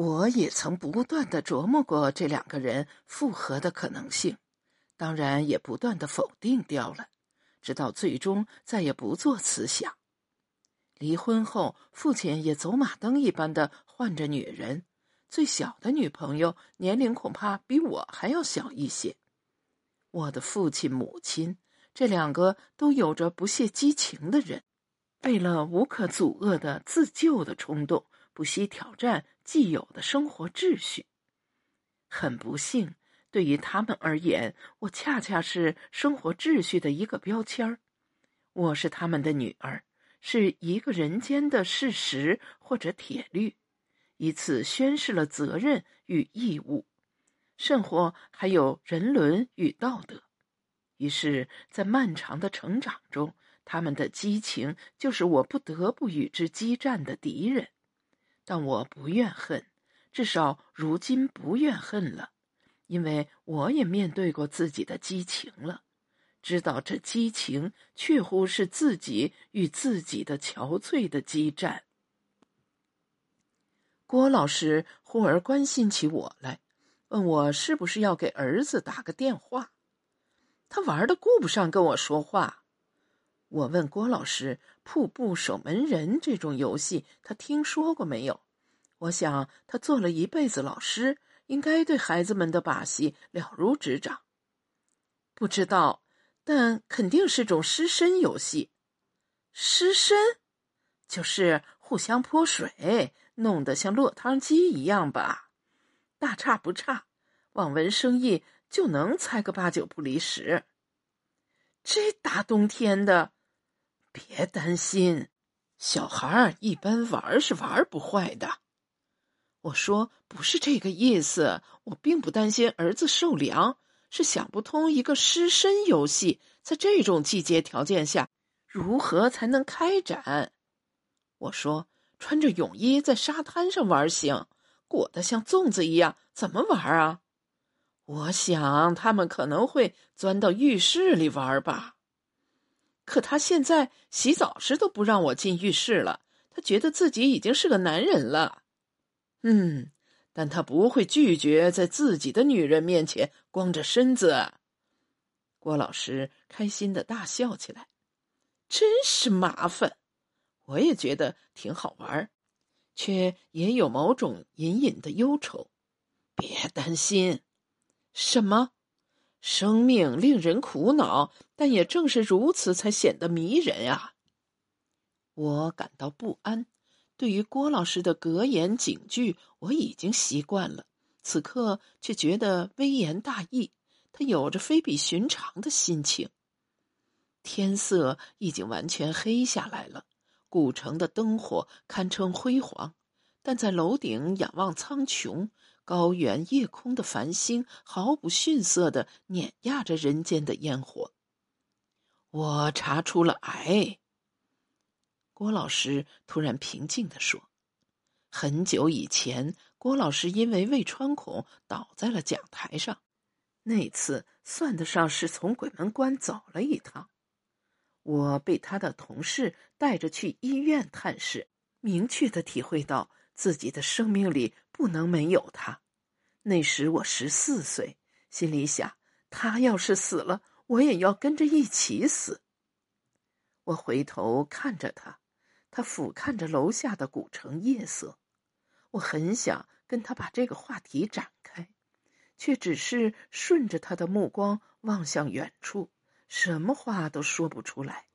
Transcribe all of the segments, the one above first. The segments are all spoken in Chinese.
我也曾不断的琢磨过这两个人复合的可能性，当然也不断的否定掉了，直到最终再也不做此想。离婚后，父亲也走马灯一般的换着女人，最小的女朋友年龄恐怕比我还要小一些。我的父亲、母亲这两个都有着不懈激情的人，为了无可阻遏的自救的冲动，不惜挑战既有的生活秩序。很不幸，对于他们而言，我恰恰是生活秩序的一个标签儿。我是他们的女儿。是一个人间的事实或者铁律，以此宣示了责任与义务，甚或还有人伦与道德。于是，在漫长的成长中，他们的激情就是我不得不与之激战的敌人。但我不怨恨，至少如今不怨恨了，因为我也面对过自己的激情了。知道这激情，确乎是自己与自己的憔悴的激战。郭老师忽而关心起我来，问我是不是要给儿子打个电话。他玩的顾不上跟我说话。我问郭老师：“瀑布守门人这种游戏，他听说过没有？”我想他做了一辈子老师，应该对孩子们的把戏了如指掌。不知道。但肯定是种湿身游戏，湿身就是互相泼水，弄得像落汤鸡一样吧？大差不差，望文生义就能猜个八九不离十。这大冬天的，别担心，小孩一般玩是玩不坏的。我说不是这个意思，我并不担心儿子受凉。是想不通一个湿身游戏在这种季节条件下如何才能开展。我说，穿着泳衣在沙滩上玩行，裹得像粽子一样，怎么玩啊？我想他们可能会钻到浴室里玩吧。可他现在洗澡时都不让我进浴室了，他觉得自己已经是个男人了。嗯。但他不会拒绝在自己的女人面前光着身子。郭老师开心的大笑起来，真是麻烦。我也觉得挺好玩，却也有某种隐隐的忧愁。别担心，什么？生命令人苦恼，但也正是如此才显得迷人啊！我感到不安。对于郭老师的格言警句，我已经习惯了，此刻却觉得微言大义。他有着非比寻常的心情。天色已经完全黑下来了，古城的灯火堪称辉煌，但在楼顶仰望苍穹，高原夜空的繁星毫不逊色的碾压着人间的烟火。我查出了癌。郭老师突然平静地说：“很久以前，郭老师因为胃穿孔倒在了讲台上。那次算得上是从鬼门关走了一趟。我被他的同事带着去医院探视，明确的体会到自己的生命里不能没有他。那时我十四岁，心里想：他要是死了，我也要跟着一起死。我回头看着他。”他俯瞰着楼下的古城夜色，我很想跟他把这个话题展开，却只是顺着他的目光望向远处，什么话都说不出来。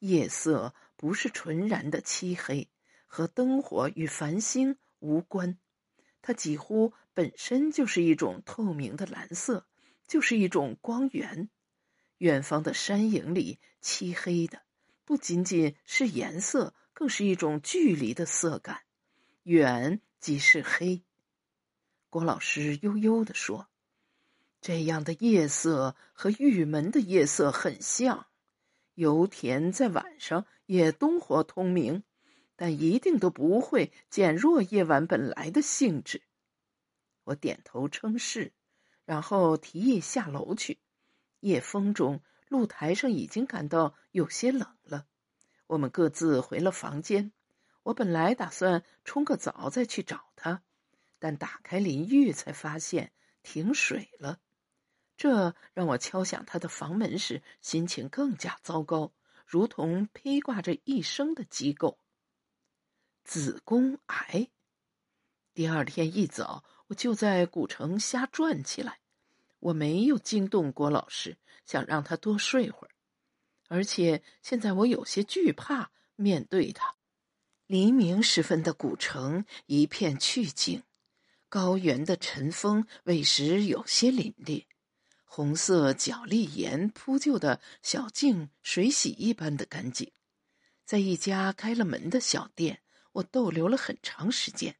夜色不是纯然的漆黑，和灯火与繁星无关，它几乎本身就是一种透明的蓝色，就是一种光源。远方的山影里，漆黑的。不仅仅是颜色，更是一种距离的色感。远即是黑。郭老师悠悠地说：“这样的夜色和玉门的夜色很像。油田在晚上也灯火通明，但一定都不会减弱夜晚本来的性质。”我点头称是，然后提议下楼去。夜风中。露台上已经感到有些冷了，我们各自回了房间。我本来打算冲个澡再去找他，但打开淋浴才发现停水了。这让我敲响他的房门时，心情更加糟糕，如同披挂着一生的机构。子宫癌。第二天一早，我就在古城瞎转起来。我没有惊动郭老师，想让他多睡会儿，而且现在我有些惧怕面对他。黎明时分的古城一片寂静，高原的晨风未时有些凛冽。红色角砾岩铺就的小径，水洗一般的干净。在一家开了门的小店，我逗留了很长时间。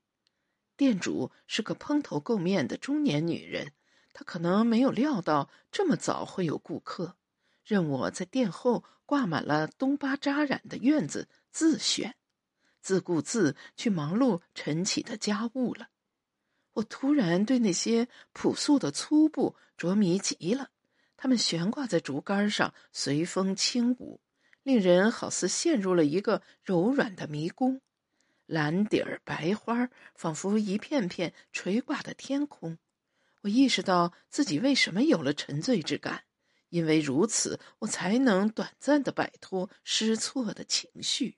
店主是个蓬头垢面的中年女人，他可能没有料到这么早会有顾客，任我在店后挂满了东巴扎染的院子自选，自顾自去忙碌晨起的家务了。我突然对那些朴素的粗布着迷极了，它们悬挂在竹竿上，随风轻舞，令人好似陷入了一个柔软的迷宫。蓝底儿白花，仿佛一片片垂挂的天空。我意识到自己为什么有了沉醉之感，因为如此，我才能短暂的摆脱失措的情绪。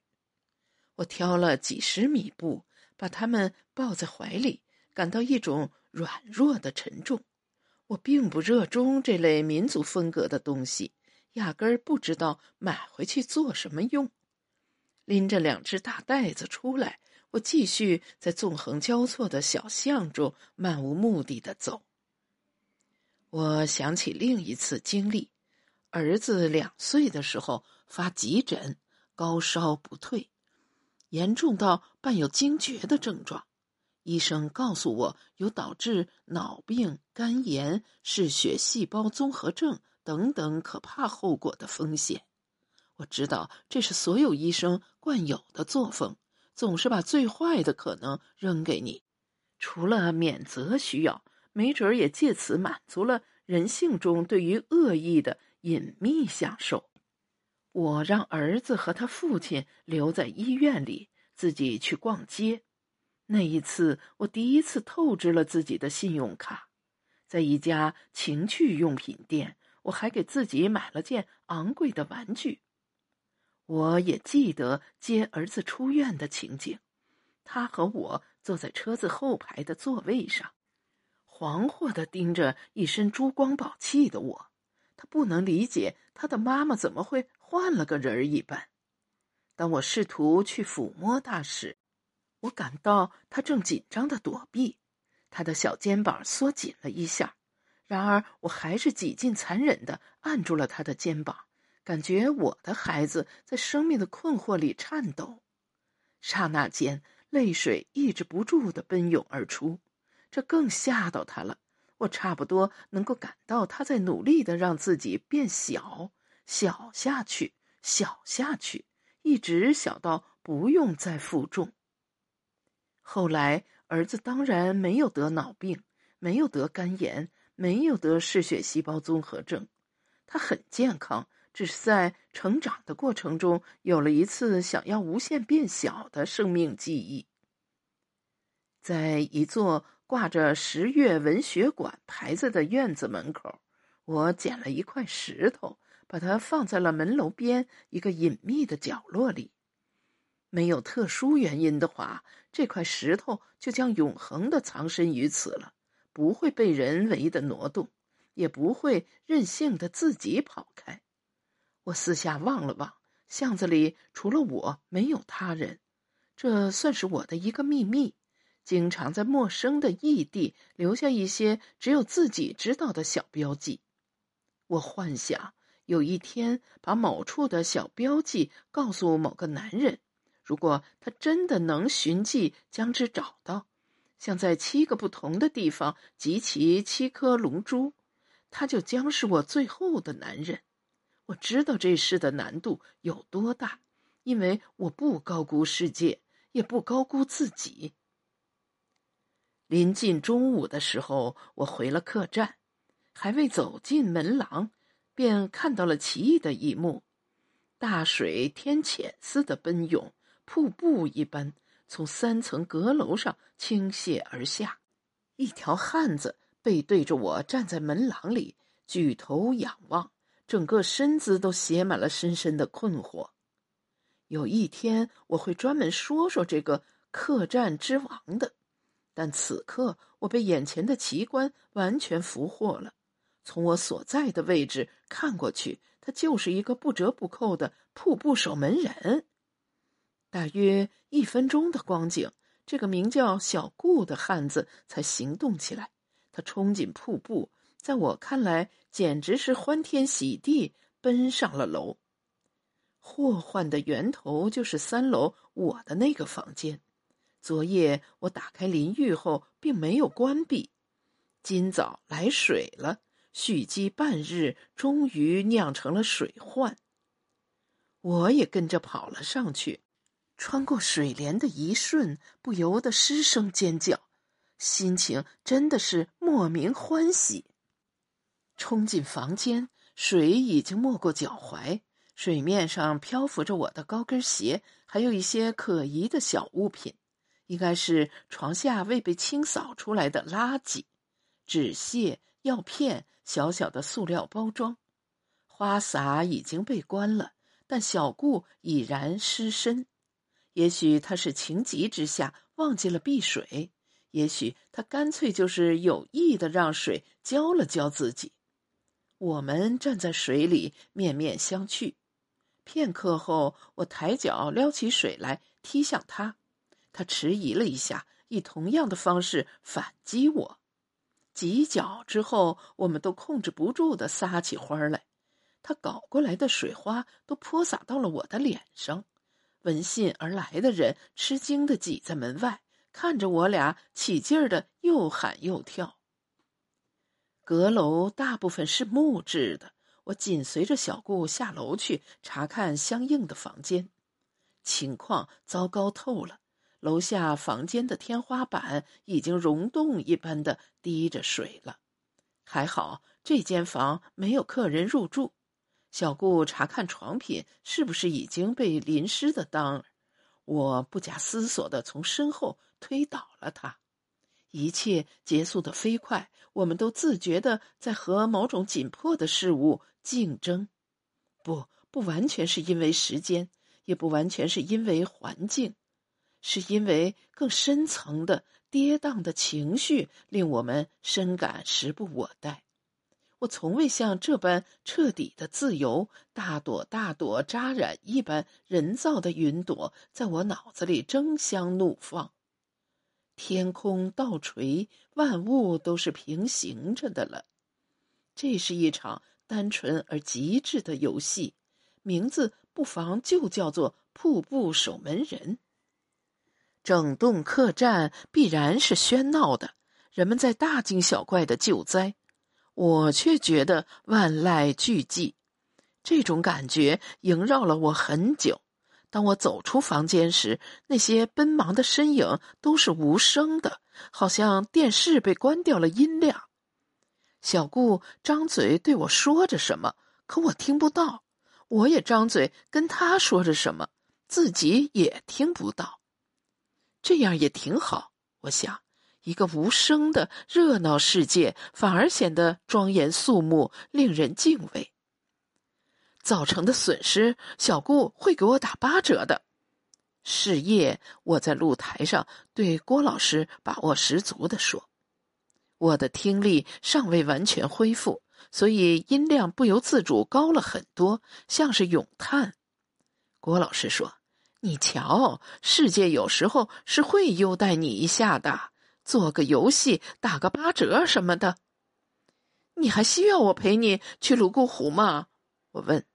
我挑了几十米布，把它们抱在怀里。感到一种软弱的沉重。我并不热衷这类民族风格的东西，压根儿不知道买回去做什么用。拎着两只大袋子出来，我继续在纵横交错的小巷中漫无目的的走。我想起另一次经历：儿子两岁的时候发急诊，高烧不退，严重到伴有惊厥的症状。医生告诉我，有导致脑病、肝炎、嗜血细胞综合症等等可怕后果的风险。我知道这是所有医生惯有的作风，总是把最坏的可能扔给你，除了免责需要，没准儿也借此满足了人性中对于恶意的隐秘享受。我让儿子和他父亲留在医院里，自己去逛街。那一次，我第一次透支了自己的信用卡，在一家情趣用品店，我还给自己买了件昂贵的玩具。我也记得接儿子出院的情景，他和我坐在车子后排的座位上，惶惑的盯着一身珠光宝气的我。他不能理解他的妈妈怎么会换了个人儿一般。当我试图去抚摸他时，我感到他正紧张的躲避，他的小肩膀缩紧了一下。然而，我还是几近残忍的按住了他的肩膀，感觉我的孩子在生命的困惑里颤抖。刹那间，泪水抑制不住的奔涌而出，这更吓到他了。我差不多能够感到他在努力的让自己变小，小下去，小下去，一直小到不用再负重。后来，儿子当然没有得脑病，没有得肝炎，没有得嗜血细胞综合症，他很健康，只是在成长的过程中有了一次想要无限变小的生命记忆。在一座挂着“十月文学馆”牌子的院子门口，我捡了一块石头，把它放在了门楼边一个隐秘的角落里。没有特殊原因的话，这块石头就将永恒的藏身于此了，不会被人为的挪动，也不会任性的自己跑开。我四下望了望，巷子里除了我没有他人，这算是我的一个秘密。经常在陌生的异地留下一些只有自己知道的小标记。我幻想有一天把某处的小标记告诉某个男人。如果他真的能寻迹将之找到，像在七个不同的地方集齐七颗龙珠，他就将是我最后的男人。我知道这事的难度有多大，因为我不高估世界，也不高估自己。临近中午的时候，我回了客栈，还未走进门廊，便看到了奇异的一幕：大水天谴似的奔涌。瀑布一般从三层阁楼上倾泻而下，一条汉子背对着我站在门廊里，举头仰望，整个身子都写满了深深的困惑。有一天我会专门说说这个客栈之王的，但此刻我被眼前的奇观完全俘获了。从我所在的位置看过去，他就是一个不折不扣的瀑布守门人。大约一分钟的光景，这个名叫小顾的汉子才行动起来。他冲进瀑布，在我看来简直是欢天喜地，奔上了楼。祸患的源头就是三楼我的那个房间。昨夜我打开淋浴后，并没有关闭。今早来水了。蓄积半日，终于酿成了水患。我也跟着跑了上去，穿过水帘的一瞬，不由得失声尖叫，心情真的是莫名欢喜。冲进房间，水已经没过脚踝，水面上漂浮着我的高跟鞋，还有一些可疑的小物品，应该是床下未被清扫出来的垃圾，纸屑、药片。小小的塑料包装，花洒已经被关了，但小顾已然失身。也许他是情急之下忘记了闭水，也许他干脆就是有意的让水浇了浇自己。我们站在水里面面相觑，片刻后，我抬脚撩起水来踢向他，他迟疑了一下，以同样的方式反击我。几脚之后，我们都控制不住的撒起欢儿来。他搞过来的水花都泼洒到了我的脸上。闻信而来的人吃惊的挤在门外，看着我俩起劲儿的又喊又跳。阁楼大部分是木质的，我紧随着小顾下楼去查看相应的房间，情况糟糕透了。楼下房间的天花板已经溶洞一般的滴着水了，还好这间房没有客人入住。小顾查看床品是不是已经被淋湿的当儿，我不假思索的从身后推倒了他。一切结束的飞快，我们都自觉的在和某种紧迫的事物竞争，不，不完全是因为时间，也不完全是因为环境。是因为更深层的跌宕的情绪令我们深感时不我待。我从未像这般彻底的自由，大朵大朵扎染一般人造的云朵在我脑子里争相怒放。天空倒垂，万物都是平行着的了。这是一场单纯而极致的游戏，名字不妨就叫做“瀑布守门人”。整栋客栈必然是喧闹的，人们在大惊小怪的救灾，我却觉得万籁俱寂。这种感觉萦绕了我很久。当我走出房间时，那些奔忙的身影都是无声的，好像电视被关掉了音量。小顾张嘴对我说着什么，可我听不到；我也张嘴跟他说着什么，自己也听不到。这样也挺好，我想，一个无声的热闹世界反而显得庄严肃穆，令人敬畏。造成的损失，小顾会给我打八折的。是夜，我在露台上对郭老师把握十足的说：“我的听力尚未完全恢复，所以音量不由自主高了很多，像是咏叹。”郭老师说。你瞧，世界有时候是会优待你一下的，做个游戏打个八折什么的。你还需要我陪你去泸沽湖吗？我问。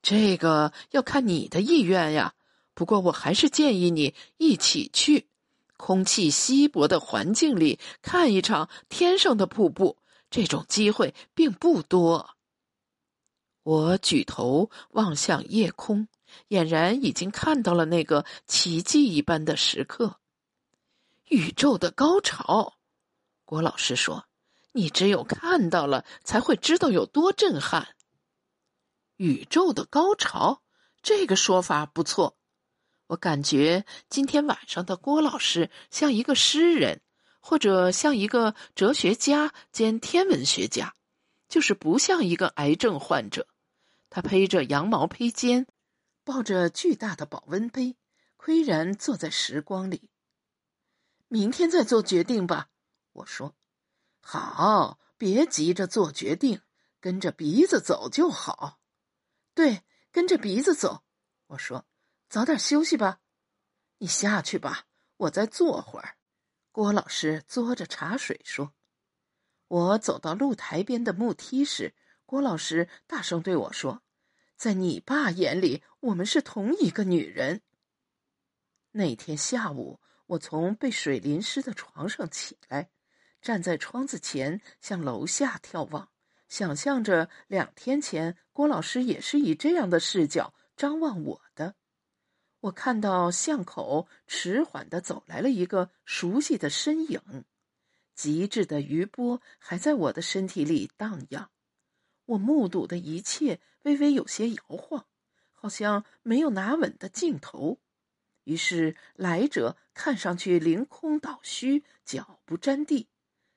这个要看你的意愿呀。不过我还是建议你一起去，空气稀薄的环境里看一场天上的瀑布，这种机会并不多。我举头望向夜空。俨然已经看到了那个奇迹一般的时刻，宇宙的高潮。郭老师说：“你只有看到了，才会知道有多震撼。”宇宙的高潮，这个说法不错。我感觉今天晚上的郭老师像一个诗人，或者像一个哲学家兼天文学家，就是不像一个癌症患者。他披着羊毛披肩，抱着巨大的保温杯，岿然坐在时光里。明天再做决定吧，我说。好，别急着做决定，跟着鼻子走就好。对，跟着鼻子走。我说，早点休息吧。你下去吧，我再坐会儿。郭老师嘬着茶水说。我走到露台边的木梯时。郭老师大声对我说：“在你爸眼里，我们是同一个女人。”那天下午，我从被水淋湿的床上起来，站在窗子前向楼下眺望，想象着两天前郭老师也是以这样的视角张望我的。我看到巷口迟缓的走来了一个熟悉的身影，极致的余波还在我的身体里荡漾。我目睹的一切微微有些摇晃，好像没有拿稳的劲头。于是来者看上去凌空倒虚，脚不沾地。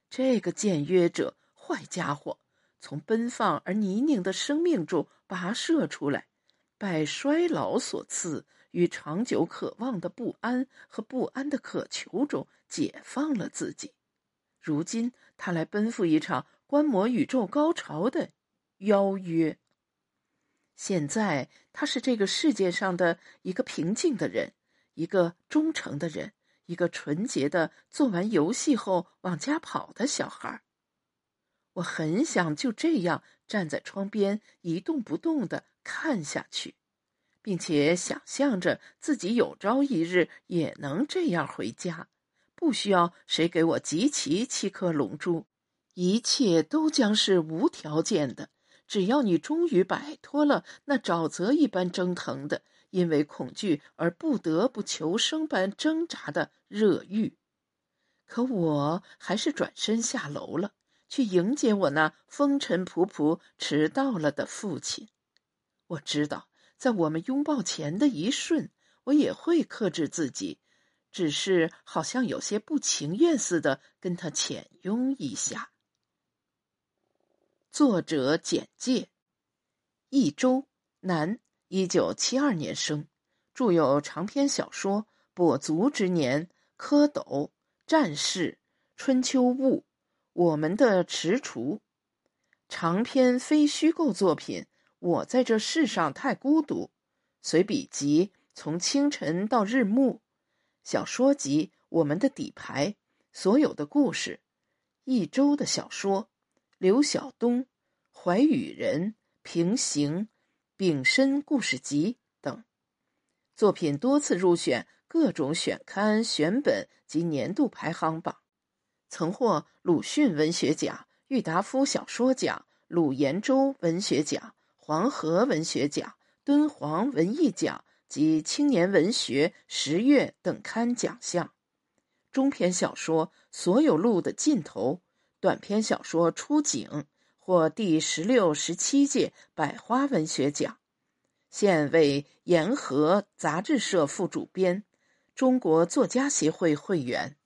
这个僭约者，坏家伙，从奔放而泥泞的生命中跋涉出来，拜衰老所赐，与长久渴望的不安和不安的渴求中解放了自己。如今他来奔赴一场观摩宇宙高潮的。邀约。现在他是这个世界上的一个平静的人，一个忠诚的人，一个纯洁的做完游戏后往家跑的小孩。我很想就这样站在窗边一动不动的看下去，并且想象着自己有朝一日也能这样回家，不需要谁给我集齐七颗龙珠，一切都将是无条件的。只要你终于摆脱了那沼泽一般蒸腾的、因为恐惧而不得不求生般挣扎的热欲，可我还是转身下楼了，去迎接我那风尘仆仆迟到了的父亲。我知道，在我们拥抱前的一瞬，我也会克制自己，只是好像有些不情愿似的跟他浅拥一下。作者简介：益州，男，一九七二年生，著有长篇小说《跛足之年》《蝌蚪》《战士》《春秋物》《我们的踟蹰》，长篇非虚构作品《我在这世上太孤独》，随笔集《从清晨到日暮》，小说集《我们的底牌》，所有的故事，益州的小说。刘晓东、怀宇人、平行、丙申故事集等作品多次入选各种选刊选本及年度排行榜，曾获鲁迅文学奖、郁达夫小说奖、鲁延洲文学奖、黄河文学奖、敦煌文艺奖及青年文学十月等刊奖项。中篇小说《所有路的尽头》。短篇小说《出警》获第十六、十七届百花文学奖，现为《沿河》杂志社副主编，中国作家协会会员。